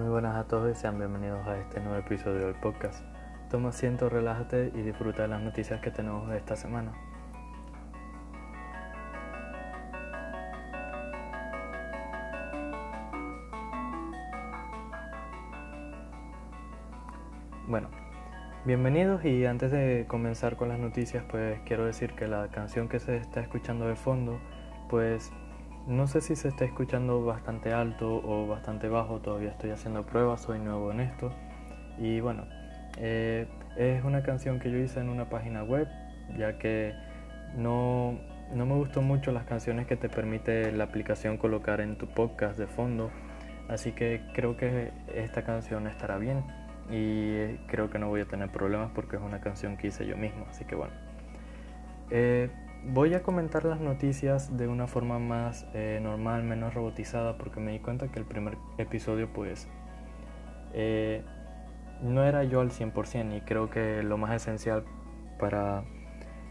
Muy buenas a todos y sean bienvenidos a este nuevo episodio del podcast. Toma asiento, relájate y disfruta de las noticias que tenemos esta semana. Bueno, bienvenidos y antes de comenzar con las noticias pues quiero decir que la canción que se está escuchando de fondo pues no sé si se está escuchando bastante alto o bastante bajo, todavía estoy haciendo pruebas, soy nuevo en esto. Y bueno, eh, es una canción que yo hice en una página web, ya que no, no me gustó mucho las canciones que te permite la aplicación colocar en tu podcast de fondo. Así que creo que esta canción estará bien y creo que no voy a tener problemas porque es una canción que hice yo mismo. Así que bueno. Eh, Voy a comentar las noticias de una forma más eh, normal, menos robotizada, porque me di cuenta que el primer episodio pues eh, no era yo al 100% y creo que lo más esencial para,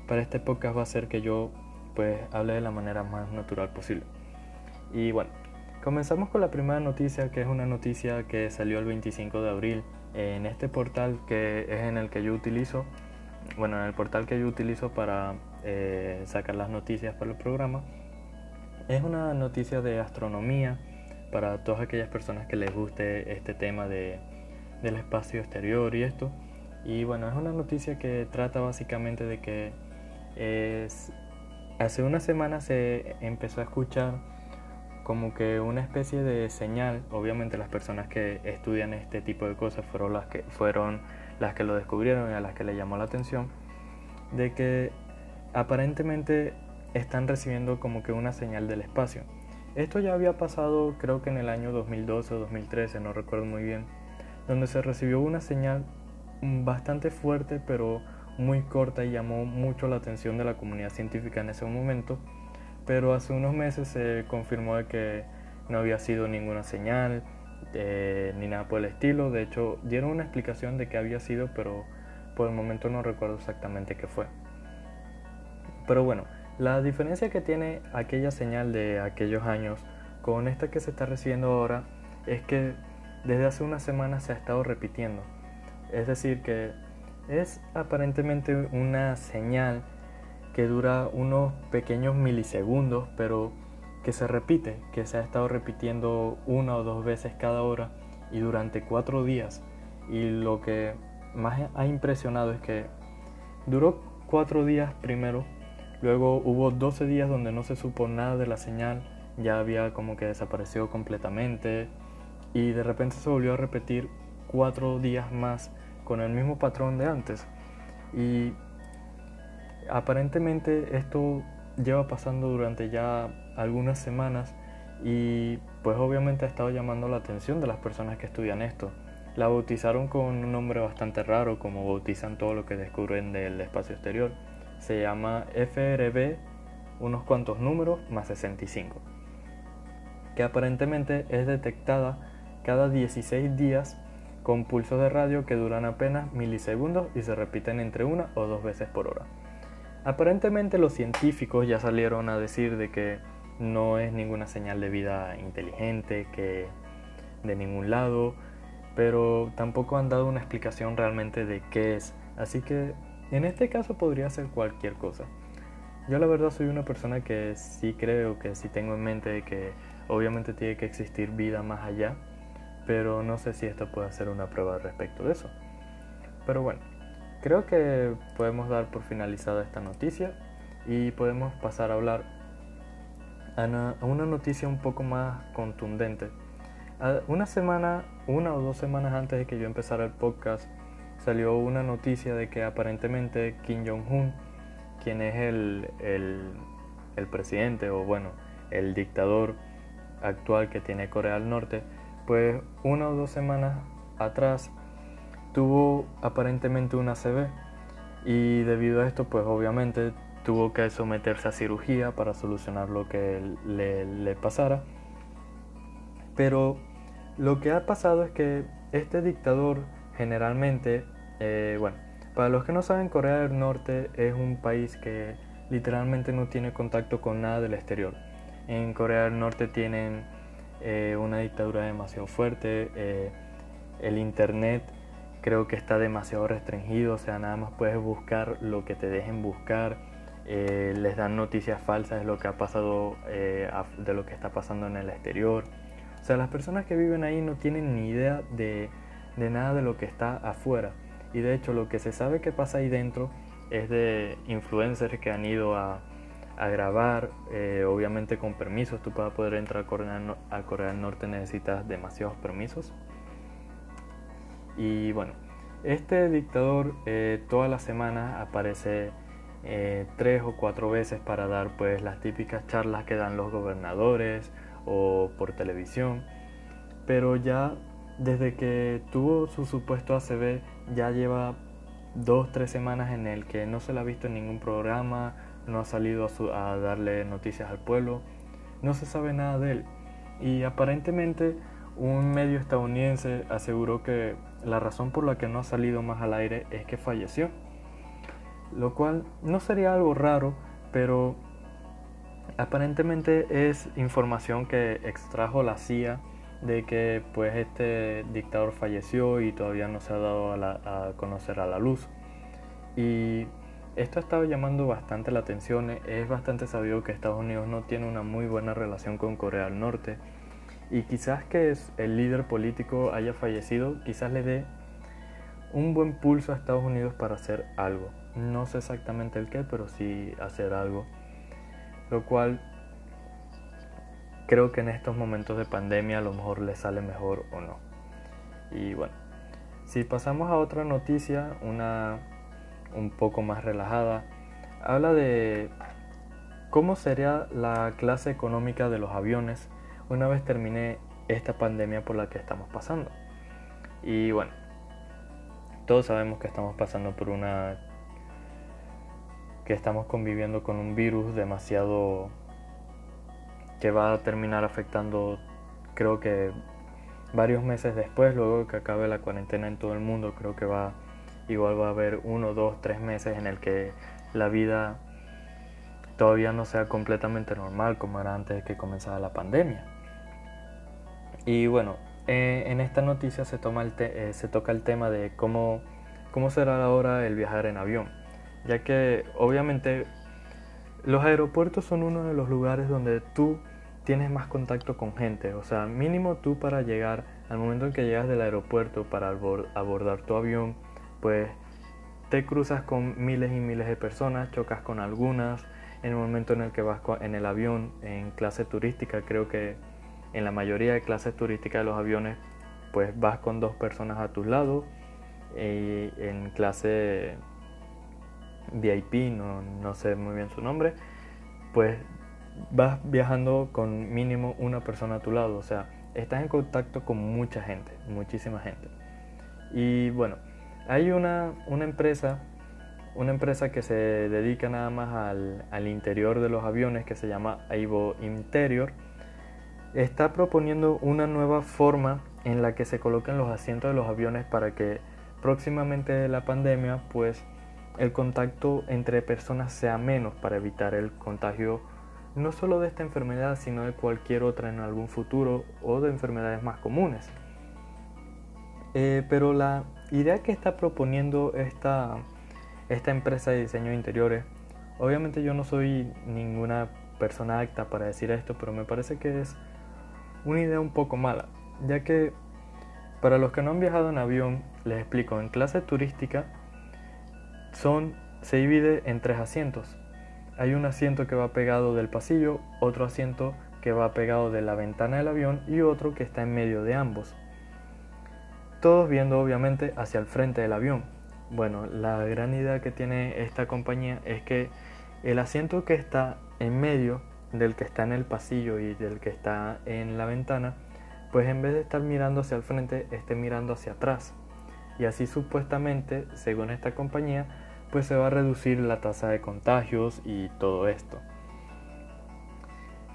para este podcast va a ser que yo pues hable de la manera más natural posible. Y bueno, comenzamos con la primera noticia, que es una noticia que salió el 25 de abril en este portal que es en el que yo utilizo, bueno, en el portal que yo utilizo para eh, sacar las noticias para el programa. Es una noticia de astronomía para todas aquellas personas que les guste este tema de, del espacio exterior y esto. Y bueno, es una noticia que trata básicamente de que hace una semana se empezó a escuchar como que una especie de señal, obviamente las personas que estudian este tipo de cosas fueron las que, fueron las que lo descubrieron y a las que le llamó la atención, de que aparentemente están recibiendo como que una señal del espacio. Esto ya había pasado creo que en el año 2012 o 2013, no recuerdo muy bien, donde se recibió una señal bastante fuerte pero muy corta y llamó mucho la atención de la comunidad científica en ese momento, pero hace unos meses se confirmó de que no había sido ninguna señal eh, ni nada por el estilo, de hecho dieron una explicación de que había sido, pero por el momento no recuerdo exactamente qué fue. Pero bueno, la diferencia que tiene aquella señal de aquellos años con esta que se está recibiendo ahora es que desde hace unas semanas se ha estado repitiendo. Es decir, que es aparentemente una señal que dura unos pequeños milisegundos, pero que se repite, que se ha estado repitiendo una o dos veces cada hora y durante cuatro días. Y lo que más ha impresionado es que duró cuatro días primero Luego hubo 12 días donde no se supo nada de la señal, ya había como que desapareció completamente y de repente se volvió a repetir cuatro días más con el mismo patrón de antes. Y aparentemente esto lleva pasando durante ya algunas semanas y pues obviamente ha estado llamando la atención de las personas que estudian esto. La bautizaron con un nombre bastante raro como bautizan todo lo que descubren del espacio exterior se llama FRB unos cuantos números más 65, que aparentemente es detectada cada 16 días con pulsos de radio que duran apenas milisegundos y se repiten entre una o dos veces por hora. Aparentemente los científicos ya salieron a decir de que no es ninguna señal de vida inteligente, que de ningún lado, pero tampoco han dado una explicación realmente de qué es. Así que en este caso podría ser cualquier cosa. Yo la verdad soy una persona que sí creo, que sí tengo en mente que obviamente tiene que existir vida más allá, pero no sé si esto puede ser una prueba respecto de eso. Pero bueno, creo que podemos dar por finalizada esta noticia y podemos pasar a hablar a una noticia un poco más contundente. Una semana, una o dos semanas antes de que yo empezara el podcast, salió una noticia de que aparentemente Kim Jong-un, quien es el, el, presidente o bueno, el dictador actual que tiene Corea del Norte, pues una o dos semanas atrás tuvo aparentemente una CB y debido a esto pues obviamente tuvo que someterse a cirugía para solucionar lo que le, le pasara. Pero lo que ha pasado es que este dictador generalmente, eh, bueno, para los que no saben, Corea del Norte es un país que literalmente no tiene contacto con nada del exterior. En Corea del Norte tienen eh, una dictadura demasiado fuerte, eh, el internet creo que está demasiado restringido, o sea, nada más puedes buscar lo que te dejen buscar, eh, les dan noticias falsas de lo que ha pasado, de lo que está pasando en el exterior. O sea, las personas que viven ahí no tienen ni idea de, de nada de lo que está afuera. Y de hecho lo que se sabe que pasa ahí dentro es de influencers que han ido a, a grabar, eh, obviamente con permisos. Tú para poder entrar a Corea, del Norte necesitas demasiados permisos. Y bueno, este dictador eh, todas las semanas aparece eh, tres o cuatro veces para dar pues las típicas charlas que dan los gobernadores o por televisión. Pero ya desde que tuvo su supuesto ACB ya lleva dos, tres semanas en el que no se le ha visto en ningún programa, no ha salido a, darle noticias al pueblo, no se sabe nada de él. Y aparentemente un medio estadounidense aseguró que la razón por la que no ha salido más al aire es que falleció. Lo cual no sería algo raro, pero aparentemente es información que extrajo la CIA de que pues este dictador falleció y todavía no se ha dado a, a conocer a la luz. Y esto ha estado llamando bastante la atención. Es bastante sabido que Estados Unidos no tiene una muy buena relación con Corea del Norte. Y quizás que el líder político haya fallecido, quizás le dé un buen pulso a Estados Unidos para hacer algo. No sé exactamente el qué, pero sí hacer algo. Lo cual creo que en estos momentos de pandemia a lo mejor le sale mejor o no. Y bueno, si pasamos a otra noticia, una un poco más relajada, habla de cómo sería la clase económica de los aviones una vez termine esta pandemia por la que estamos pasando. Y bueno, todos sabemos que estamos pasando por una que estamos conviviendo con un virus demasiado que va a terminar afectando creo que varios meses después, luego que acabe la cuarentena en todo el mundo, creo que va igual va a haber uno, dos, tres meses en el que la vida todavía no sea completamente normal como era antes de que comenzara la pandemia. Y bueno, eh, en esta noticia se, toma el eh, se toca el tema de cómo, cómo será ahora el viajar en avión, ya que obviamente los aeropuertos son uno de los lugares donde tú tienes más contacto con gente, o sea, mínimo tú para llegar, al momento en que llegas del aeropuerto para abordar tu avión, pues te cruzas con miles y miles de personas, chocas con algunas, en el momento en el que vas en el avión, en clase turística, creo que en la mayoría de clases turísticas de los aviones, pues vas con dos personas a tu lado, y en clase VIP, no, no sé muy bien su nombre, pues vas viajando con mínimo una persona a tu lado, o sea, estás en contacto con mucha gente, muchísima gente. Y bueno, hay una, una empresa, una empresa que se dedica nada más al, al interior de los aviones que se llama Aibo Interior. Está proponiendo una nueva forma en la que se coloquen los asientos de los aviones para que próximamente de la pandemia pues el contacto entre personas sea menos para evitar el contagio no solo de esta enfermedad, sino de cualquier otra en algún futuro o de enfermedades más comunes. Eh, pero la idea que está proponiendo esta, esta empresa de diseño de interiores, obviamente yo no soy ninguna persona acta para decir esto, pero me parece que es una idea un poco mala, ya que para los que no han viajado en avión, les explico, en clase turística son, se divide en tres asientos. Hay un asiento que va pegado del pasillo, otro asiento que va pegado de la ventana del avión y otro que está en medio de ambos. Todos viendo obviamente hacia el frente del avión. Bueno, la gran idea que tiene esta compañía es que el asiento que está en medio del que está en el pasillo y del que está en la ventana, pues en vez de estar mirando hacia el frente, esté mirando hacia atrás. Y así supuestamente, según esta compañía, pues se va a reducir la tasa de contagios y todo esto.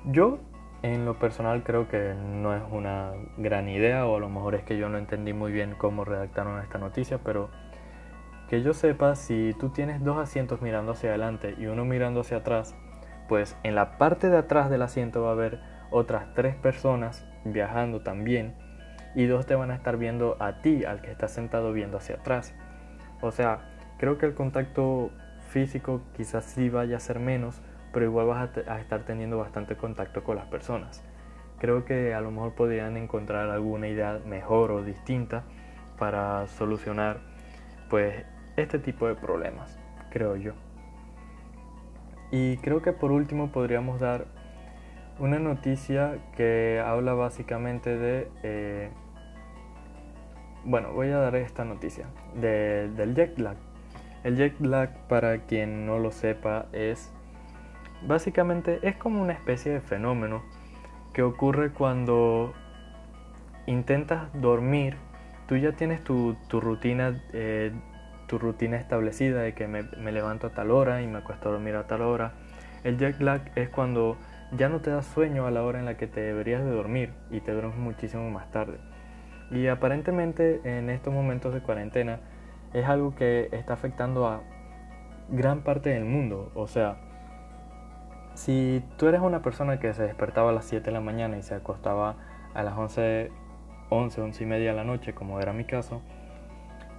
Yo en lo personal creo que no es una gran idea o a lo mejor es que yo no entendí muy bien cómo redactaron esta noticia, pero que yo sepa, si tú tienes dos asientos mirando hacia adelante y uno mirando hacia atrás, pues en la parte de atrás del asiento va a haber otras tres personas viajando también y dos te van a estar viendo a ti, al que está sentado viendo hacia atrás. O sea, creo que el contacto físico quizás sí vaya a ser menos, pero igual vas a, estar teniendo bastante contacto con las personas. Creo que a lo mejor podrían encontrar alguna idea mejor o distinta para solucionar pues este tipo de problemas, creo yo. Y creo que por último podríamos dar una noticia que habla básicamente de... Eh, bueno, voy a dar esta noticia del jet lag. El jet lag, para quien no lo sepa, es básicamente es como una especie de fenómeno que ocurre cuando intentas dormir. Tú ya tienes tu, rutina eh, tu rutina establecida de que me, me, levanto a tal hora y me acuesto a dormir a tal hora. El jet lag es cuando ya no te da sueño a la hora en la que te deberías de dormir y te duermes muchísimo más tarde. Y aparentemente en estos momentos de cuarentena es algo que está afectando a gran parte del mundo. O sea, si tú eres una persona que se despertaba a las 7 de la mañana y se acostaba a las 11, 11, 11 y media de la noche, como era mi caso,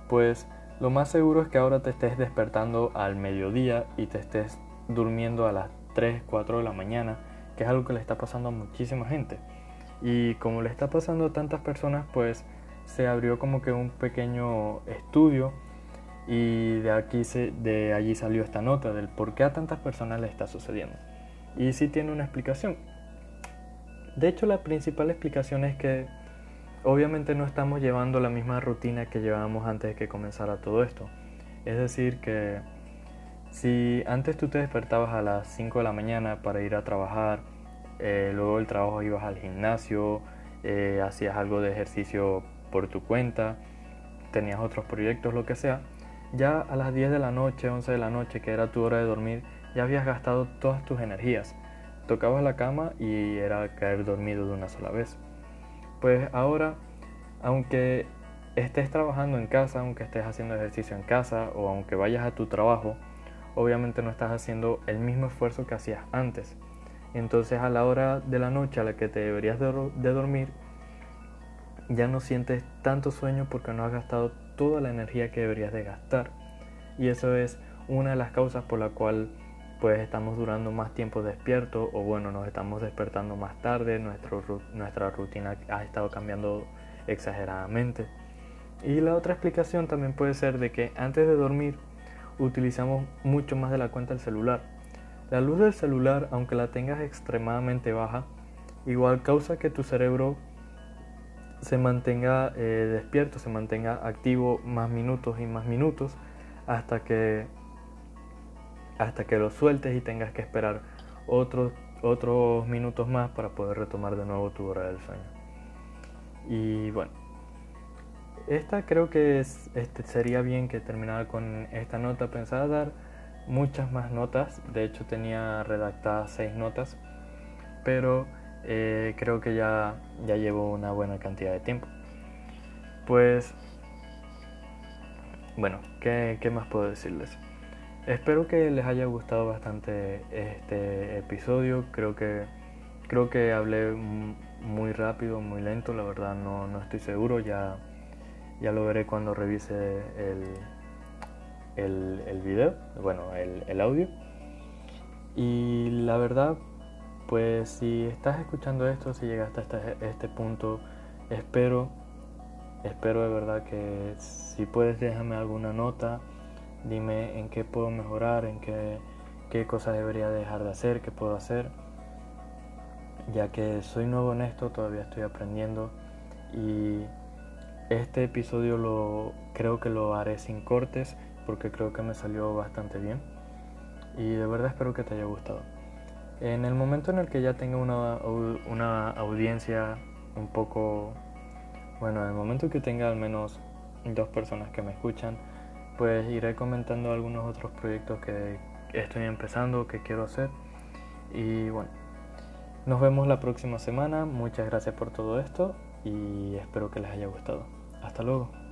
pues lo más seguro es que ahora te estés despertando al mediodía y te estés durmiendo a las 3, 4 de la mañana, que es algo que le está pasando a muchísima gente. Y como le está pasando a tantas personas, pues se abrió como que un pequeño estudio y de aquí se, de allí salió esta nota del por qué a tantas personas le está sucediendo. Y sí tiene una explicación. De hecho, la principal explicación es que obviamente no estamos llevando la misma rutina que llevábamos antes de que comenzara todo esto. Es decir, que si antes tú te despertabas a las 5 de la mañana para ir a trabajar, eh, luego del trabajo ibas al gimnasio, eh, hacías algo de ejercicio por tu cuenta, tenías otros proyectos, lo que sea, ya a las 10 de la noche, 11 de la noche, que era tu hora de dormir, ya habías gastado todas tus energías. Tocabas la cama y era caer dormido de una sola vez. Pues ahora, aunque estés trabajando en casa, aunque estés haciendo ejercicio en casa o aunque vayas a tu trabajo, obviamente no estás haciendo el mismo esfuerzo que hacías antes. Entonces a la hora de la noche a la que te deberías de, dormir, ya no sientes tanto sueño porque no has gastado toda la energía que deberías de gastar. Y eso es una de las causas por la cual pues estamos durando más tiempo despierto o bueno, nos estamos despertando más tarde, nuestro, nuestra rutina ha estado cambiando exageradamente. Y la otra explicación también puede ser de que antes de dormir utilizamos mucho más de la cuenta el celular. La luz del celular, aunque la tengas extremadamente baja, igual causa que tu cerebro se mantenga eh, despierto, se mantenga activo más minutos y más minutos hasta que hasta que lo sueltes y tengas que esperar otros otros minutos más para poder retomar de nuevo tu hora del sueño. Y bueno, esta creo que es, este, sería bien que terminara con esta nota. Pensaba dar muchas más notas, de hecho tenía redactadas seis notas, pero eh, creo que ya, ya llevo una buena cantidad de tiempo. Pues, bueno, ¿qué, ¿qué, más puedo decirles? Espero que les haya gustado bastante este episodio. Creo que, creo que hablé muy rápido, muy lento, la verdad no, no estoy seguro. Ya, ya lo veré cuando revise el, el, el video, bueno, el, el audio. Y la verdad, pues si estás escuchando esto, si llegaste hasta este, punto, espero, espero de verdad que si puedes déjame alguna nota, dime en qué puedo mejorar, en qué, qué cosas debería dejar de hacer, qué puedo hacer, ya que soy nuevo en esto, todavía estoy aprendiendo. Y este episodio lo creo que lo haré sin cortes porque creo que me salió bastante bien. Y de verdad espero que te haya gustado. En el momento en el que ya tenga una, una audiencia un poco, bueno, en el momento que tenga al menos dos personas que me escuchan, pues iré comentando algunos otros proyectos que estoy empezando, que quiero hacer. Y bueno, nos vemos la próxima semana. Muchas gracias por todo esto y espero que les haya gustado. Hasta luego.